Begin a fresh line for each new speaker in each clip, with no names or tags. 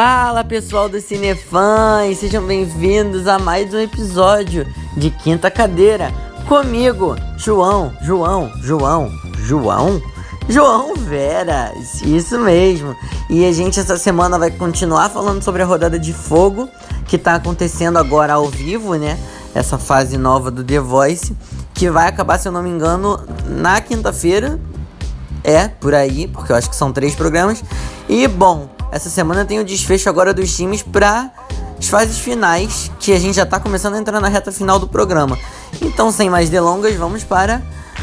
Fala pessoal do Cinefãs, sejam bem-vindos a mais um episódio de Quinta Cadeira. Comigo, João, João, João, João, João Vera, isso mesmo. E a gente essa semana vai continuar falando sobre a rodada de fogo que tá acontecendo agora ao vivo, né? Essa fase nova do The Voice, que vai acabar, se eu não me engano, na quinta-feira. É, por aí, porque eu acho que são três programas. E bom, essa semana tem o desfecho agora dos times para as fases finais, que a gente já está começando a entrar na reta final do programa. Então, sem mais delongas, vamos para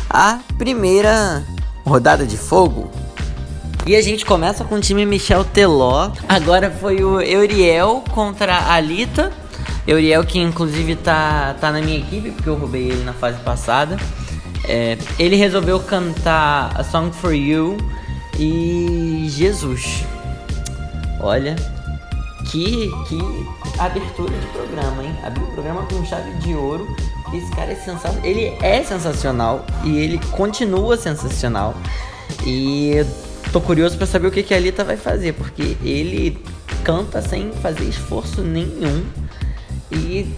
a primeira rodada de fogo. E a gente começa com o time Michel Teló. Agora foi o Euriel contra a Alita. Euriel que inclusive tá, tá na minha equipe, porque eu roubei ele na fase passada. É, ele resolveu cantar A Song For You e Jesus. Olha, que, que abertura de programa, hein? Abriu o programa com chave de ouro. Esse cara é sensacional. Ele é sensacional e ele continua sensacional. E tô curioso para saber o que, que a Alita vai fazer, porque ele canta sem fazer esforço nenhum. E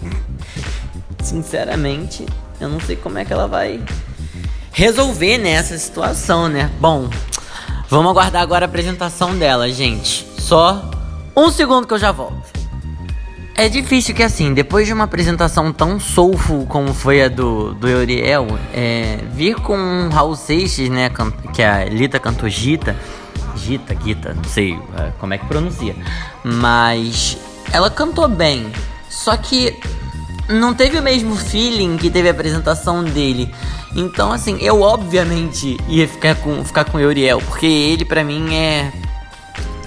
sinceramente, eu não sei como é que ela vai resolver nessa situação, né? Bom, vamos aguardar agora a apresentação dela, gente. Só um segundo que eu já volto. É difícil que assim, depois de uma apresentação tão soulful como foi a do, do Euriel, é, vir com Raul Seixas, né, que a Lita cantou Gita, Gita, Gita, não sei é, como é que pronuncia, mas ela cantou bem, só que não teve o mesmo feeling que teve a apresentação dele. Então, assim, eu obviamente ia ficar com, ficar com o Euriel, porque ele para mim é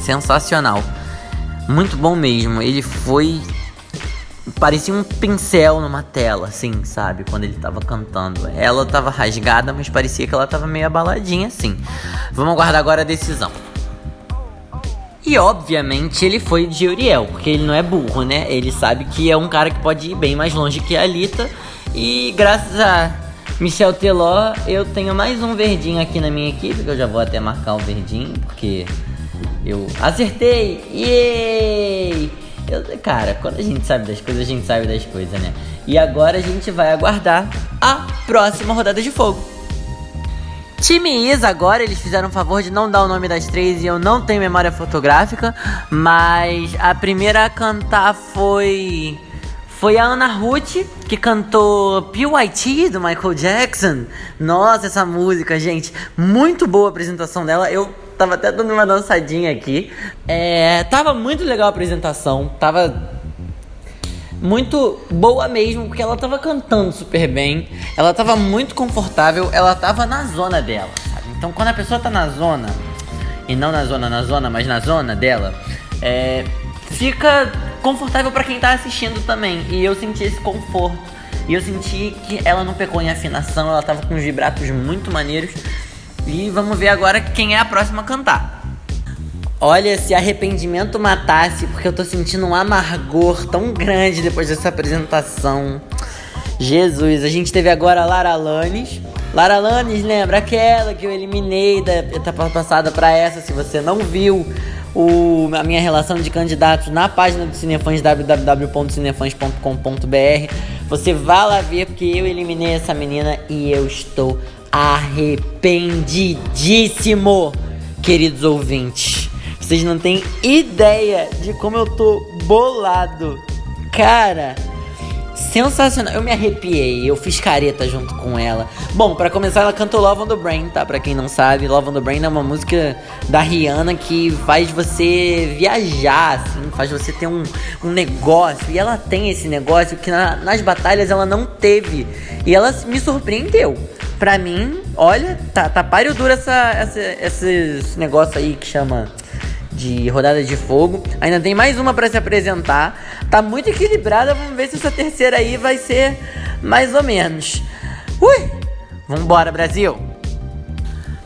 sensacional. Muito bom mesmo. Ele foi. Parecia um pincel numa tela, assim, sabe? Quando ele tava cantando. Ela tava rasgada, mas parecia que ela tava meio abaladinha, assim. Vamos aguardar agora a decisão. E obviamente ele foi de Uriel, porque ele não é burro, né? Ele sabe que é um cara que pode ir bem mais longe que a Alita. E graças a Michel Teló, eu tenho mais um verdinho aqui na minha equipe, que eu já vou até marcar o verdinho, porque eu acertei! Yay! Eu, cara, quando a gente sabe das coisas, a gente sabe das coisas, né? E agora a gente vai aguardar a próxima rodada de fogo. Time Isa agora, eles fizeram o favor de não dar o nome das três e eu não tenho memória fotográfica, mas a primeira a cantar foi foi a Ana Ruth que cantou PYT do Michael Jackson. Nossa, essa música, gente, muito boa a apresentação dela. Eu tava até dando uma dançadinha aqui. É, tava muito legal a apresentação, tava muito boa mesmo, porque ela tava cantando super bem, ela tava muito confortável, ela tava na zona dela, sabe? Então quando a pessoa tá na zona, e não na zona, na zona, mas na zona dela, é, fica confortável para quem tá assistindo também. E eu senti esse conforto. E eu senti que ela não pecou em afinação, ela tava com os vibratos muito maneiros. E vamos ver agora quem é a próxima a cantar. Olha, se arrependimento matasse, porque eu tô sentindo um amargor tão grande depois dessa apresentação. Jesus, a gente teve agora a Lara Lanes. Lara Lanes, lembra aquela que eu eliminei da etapa passada para essa? Se você não viu o, a minha relação de candidatos na página do Cinefãs www.cinefãs.com.br, você vai lá ver porque eu eliminei essa menina e eu estou arrependidíssimo, queridos ouvintes. Vocês não têm ideia de como eu tô bolado. Cara, sensacional. Eu me arrepiei, eu fiz careta junto com ela. Bom, para começar, ela cantou Love on the Brain, tá? Pra quem não sabe, Love on the Brain é uma música da Rihanna que faz você viajar, assim, faz você ter um, um negócio. E ela tem esse negócio que na, nas batalhas ela não teve. E ela me surpreendeu. Pra mim, olha, tá, tá páreo duro essa, essa, esse negócio aí que chama de rodada de fogo. Ainda tem mais uma para se apresentar. Tá muito equilibrada. Vamos ver se essa terceira aí vai ser mais ou menos. Ui! Vambora, Brasil!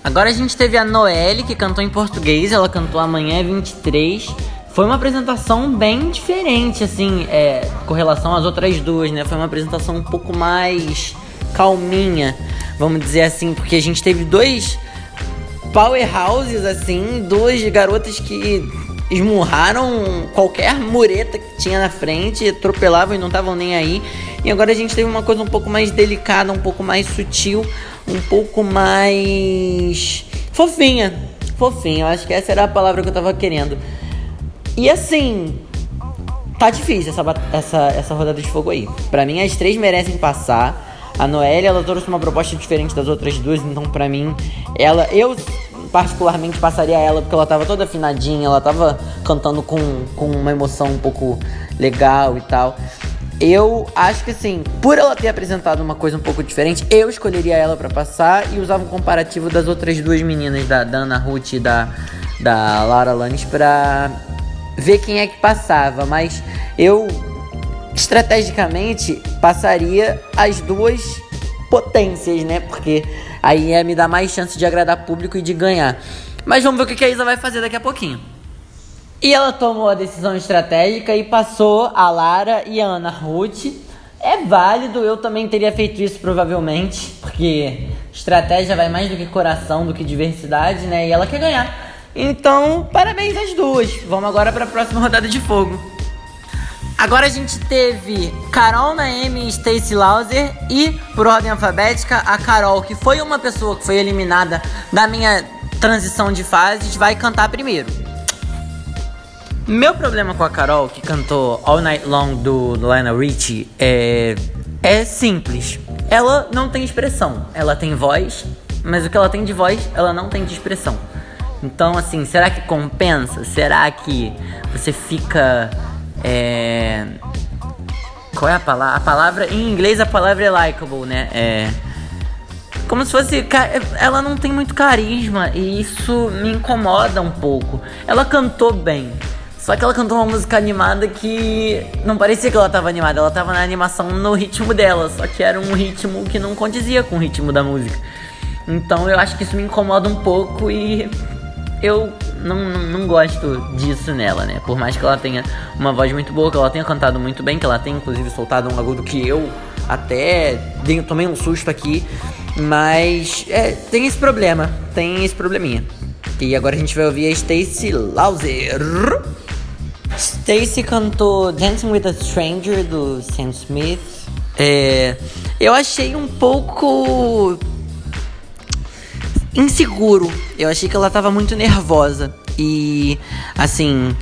Agora a gente teve a Noelle que cantou em português. Ela cantou Amanhã é 23. Foi uma apresentação bem diferente, assim, é, com relação às outras duas, né? Foi uma apresentação um pouco mais calminha vamos dizer assim, porque a gente teve dois powerhouses, assim, duas garotas que esmurraram qualquer mureta que tinha na frente, atropelavam e não estavam nem aí. E agora a gente teve uma coisa um pouco mais delicada, um pouco mais sutil, um pouco mais fofinha. Fofinha, eu acho que essa era a palavra que eu tava querendo. E assim, tá difícil essa, essa, essa rodada de fogo aí. Pra mim, as três merecem passar. A Noelle, ela trouxe uma proposta diferente das outras duas, então pra mim, ela, eu particularmente passaria ela porque ela tava toda afinadinha, ela tava cantando com, com uma emoção um pouco legal e tal. Eu acho que assim, por ela ter apresentado uma coisa um pouco diferente, eu escolheria ela para passar e usava um comparativo das outras duas meninas, da Dana Ruth e da, da Lara Lannis, pra ver quem é que passava. Mas eu estrategicamente passaria as duas potências, né? Porque aí ia me dar mais chance de agradar público e de ganhar. Mas vamos ver o que a Isa vai fazer daqui a pouquinho. E ela tomou a decisão estratégica e passou a Lara e a Ana Ruth. É válido, eu também teria feito isso provavelmente, porque estratégia vai mais do que coração, do que diversidade, né? E ela quer ganhar. Então, parabéns às duas. Vamos agora para a próxima rodada de fogo. Agora a gente teve Carol Naemi e Stacy Lauser e, por ordem alfabética, a Carol, que foi uma pessoa que foi eliminada da minha transição de fases, vai cantar primeiro. Meu problema com a Carol, que cantou All Night Long do Lionel Richie, é, é simples. Ela não tem expressão. Ela tem voz, mas o que ela tem de voz, ela não tem de expressão. Então, assim, será que compensa? Será que você fica é... Qual é a palavra? A palavra. Em inglês a palavra é likable, né? É. Como se fosse. Ela não tem muito carisma e isso me incomoda um pouco. Ela cantou bem. Só que ela cantou uma música animada que não parecia que ela tava animada, ela tava na animação no ritmo dela, só que era um ritmo que não condizia com o ritmo da música. Então eu acho que isso me incomoda um pouco e eu não, não, gosto disso nela, né? Por mais que ela tenha uma voz muito boa, que ela tenha cantado muito bem, que ela tenha inclusive soltado um agudo que eu até dei, tomei um susto aqui. Mas é, tem esse problema, tem esse probleminha. E agora a gente vai ouvir a Stacy Lauser. Stacy cantou Dancing with a Stranger do Sam Smith. É, eu achei um pouco inseguro. Eu achei que ela tava muito nervosa. E, assim,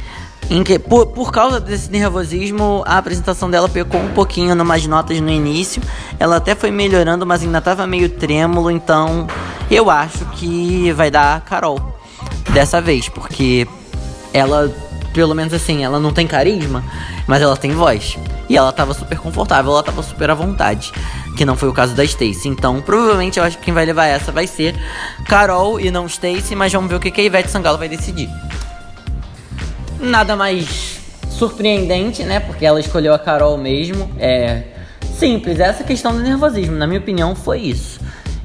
que, por, por causa desse nervosismo, a apresentação dela pecou um pouquinho numas notas no início. Ela até foi melhorando, mas ainda tava meio trêmulo. Então, eu acho que vai dar a Carol dessa vez, porque ela, pelo menos assim, ela não tem carisma, mas ela tem voz. E ela tava super confortável, ela tava super à vontade que não foi o caso da Stacy. Então, provavelmente eu acho que quem vai levar essa vai ser Carol e não Stacy, mas vamos ver o que a Ivete Sangalo vai decidir. Nada mais surpreendente, né? Porque ela escolheu a Carol mesmo. É simples, essa questão do nervosismo, na minha opinião, foi isso.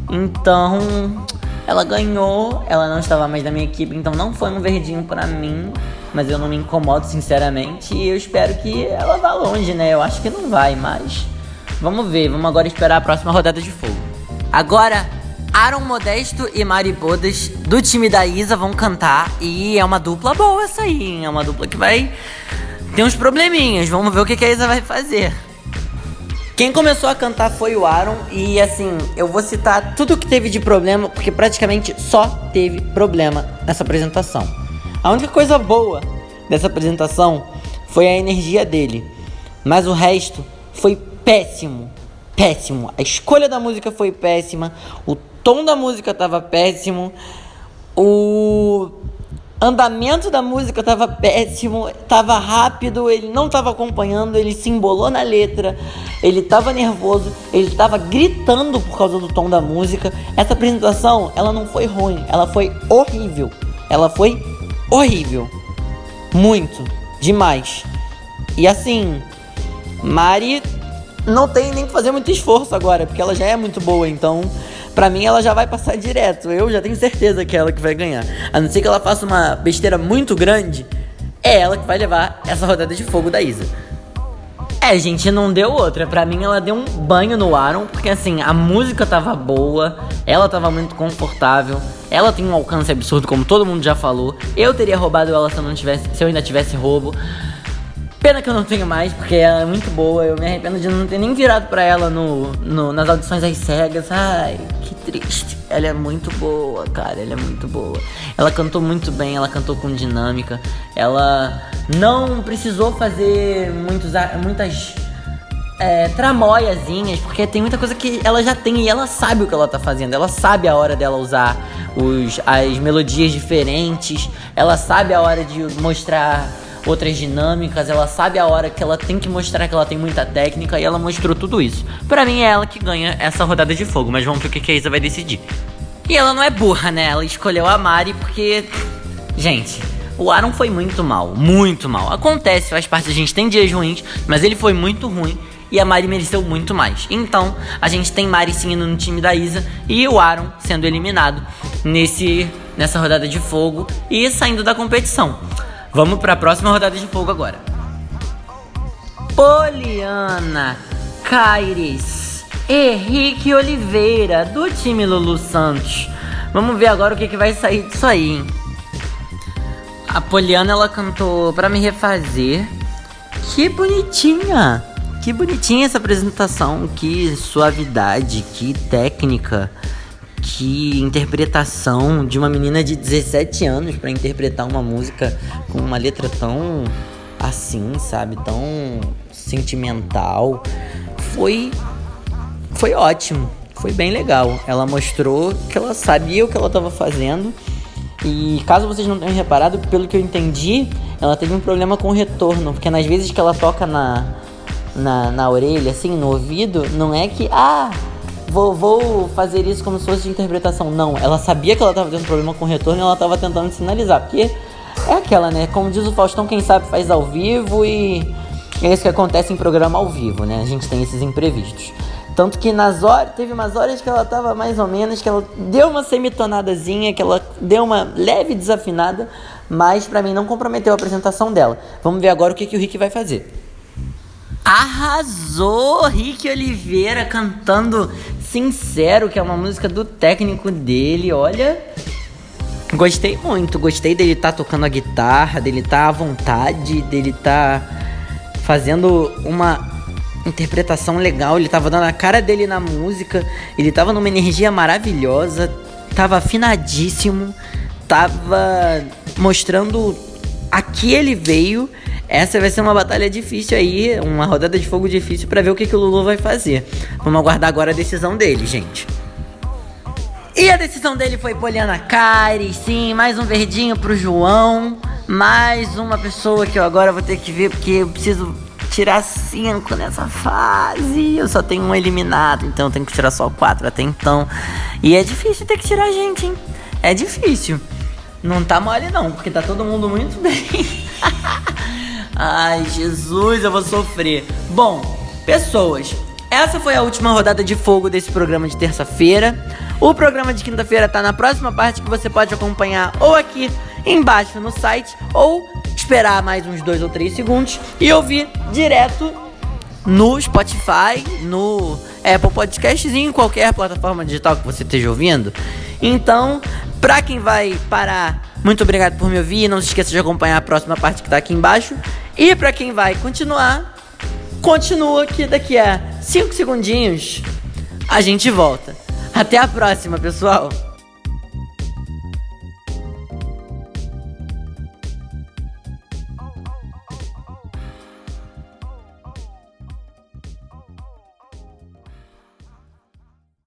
Então, ela ganhou, ela não estava mais na minha equipe, então não foi um verdinho para mim, mas eu não me incomodo sinceramente e eu espero que ela vá longe, né? Eu acho que não vai, mas Vamos ver, vamos agora esperar a próxima rodada de fogo. Agora, Aaron Modesto e Mari Bodas do time da Isa vão cantar e é uma dupla boa essa aí, hein? É uma dupla que vai ter uns probleminhas. Vamos ver o que a Isa vai fazer. Quem começou a cantar foi o Aaron e assim, eu vou citar tudo que teve de problema, porque praticamente só teve problema nessa apresentação. A única coisa boa dessa apresentação foi a energia dele, mas o resto foi péssimo. Péssimo. A escolha da música foi péssima. O tom da música estava péssimo. O andamento da música estava péssimo, estava rápido, ele não estava acompanhando, ele se embolou na letra, ele estava nervoso, ele estava gritando por causa do tom da música. Essa apresentação, ela não foi ruim, ela foi horrível. Ela foi horrível. Muito, demais. E assim, Mari não tem nem que fazer muito esforço agora, porque ela já é muito boa, então para mim ela já vai passar direto. Eu já tenho certeza que é ela que vai ganhar. A não ser que ela faça uma besteira muito grande, é ela que vai levar essa rodada de fogo da Isa. É, gente, não deu outra. Pra mim, ela deu um banho no Aaron, porque assim, a música tava boa, ela tava muito confortável, ela tem um alcance absurdo, como todo mundo já falou. Eu teria roubado ela se eu, não tivesse, se eu ainda tivesse roubo. Pena que eu não tenho mais, porque ela é muito boa. Eu me arrependo de não ter nem virado pra ela no, no nas audições às cegas. Ai, que triste. Ela é muito boa, cara. Ela é muito boa. Ela cantou muito bem, ela cantou com dinâmica. Ela não precisou fazer muitos, muitas é, tramóiazinhas, porque tem muita coisa que ela já tem e ela sabe o que ela tá fazendo. Ela sabe a hora dela usar os, as melodias diferentes. Ela sabe a hora de mostrar outras dinâmicas, ela sabe a hora que ela tem que mostrar que ela tem muita técnica e ela mostrou tudo isso. Para mim é ela que ganha essa rodada de fogo, mas vamos ver o que a Isa vai decidir. E ela não é burra, né? Ela escolheu a Mari porque. Gente, o Aaron foi muito mal, muito mal. Acontece, faz parte, a gente tem dias ruins, mas ele foi muito ruim e a Mari mereceu muito mais. Então, a gente tem Mari sim indo no time da Isa e o Aaron sendo eliminado nesse nessa rodada de fogo e saindo da competição. Vamos para a próxima rodada de fogo agora. Poliana, Caires, Henrique Oliveira, do time Lulu Santos. Vamos ver agora o que, que vai sair disso aí, hein? A Poliana, ela cantou para me refazer. Que bonitinha! Que bonitinha essa apresentação, que suavidade, que técnica que interpretação de uma menina de 17 anos para interpretar uma música com uma letra tão assim, sabe, tão sentimental. Foi foi ótimo, foi bem legal. Ela mostrou que ela sabia o que ela estava fazendo. E caso vocês não tenham reparado, pelo que eu entendi, ela teve um problema com o retorno, porque nas vezes que ela toca na, na, na orelha, assim, no ouvido, não é que, ah, vou, vou fazer isso como se fosse de interpretação. Não, ela sabia que ela estava tendo problema com o retorno e ela estava tentando sinalizar. Porque é aquela, né? Como diz o Faustão, quem sabe faz ao vivo e é isso que acontece em programa ao vivo, né? A gente tem esses imprevistos. Tanto que nas horas, teve umas horas que ela tava mais ou menos, que ela deu uma semitonadazinha, que ela deu uma leve desafinada, mas para mim não comprometeu a apresentação dela. Vamos ver agora o que, que o Rick vai fazer. Arrasou! Rick Oliveira cantando Sincero, que é uma música do técnico dele, olha. Gostei muito, gostei dele tá tocando a guitarra, dele tá à vontade, dele tá fazendo uma interpretação legal, ele tava dando a cara dele na música, ele tava numa energia maravilhosa, tava afinadíssimo, tava mostrando a que ele veio essa vai ser uma batalha difícil aí, uma rodada de fogo difícil para ver o que, que o Lulu vai fazer. Vamos aguardar agora a decisão dele, gente. E a decisão dele foi Poliana Caires, sim, mais um verdinho pro João. Mais uma pessoa que eu agora vou ter que ver porque eu preciso tirar cinco nessa fase. Eu só tenho um eliminado, então eu tenho que tirar só quatro até então. E é difícil ter que tirar gente, hein? É difícil. Não tá mole não, porque tá todo mundo muito bem. Ai, Jesus, eu vou sofrer. Bom, pessoas, essa foi a última rodada de fogo desse programa de terça-feira. O programa de quinta-feira tá na próxima parte que você pode acompanhar ou aqui embaixo no site ou esperar mais uns dois ou três segundos e ouvir direto no Spotify, no Apple Podcasts em qualquer plataforma digital que você esteja ouvindo. Então, pra quem vai parar, muito obrigado por me ouvir. Não se esqueça de acompanhar a próxima parte que tá aqui embaixo. E para quem vai continuar, continua que daqui a 5 segundinhos a gente volta. Até a próxima, pessoal!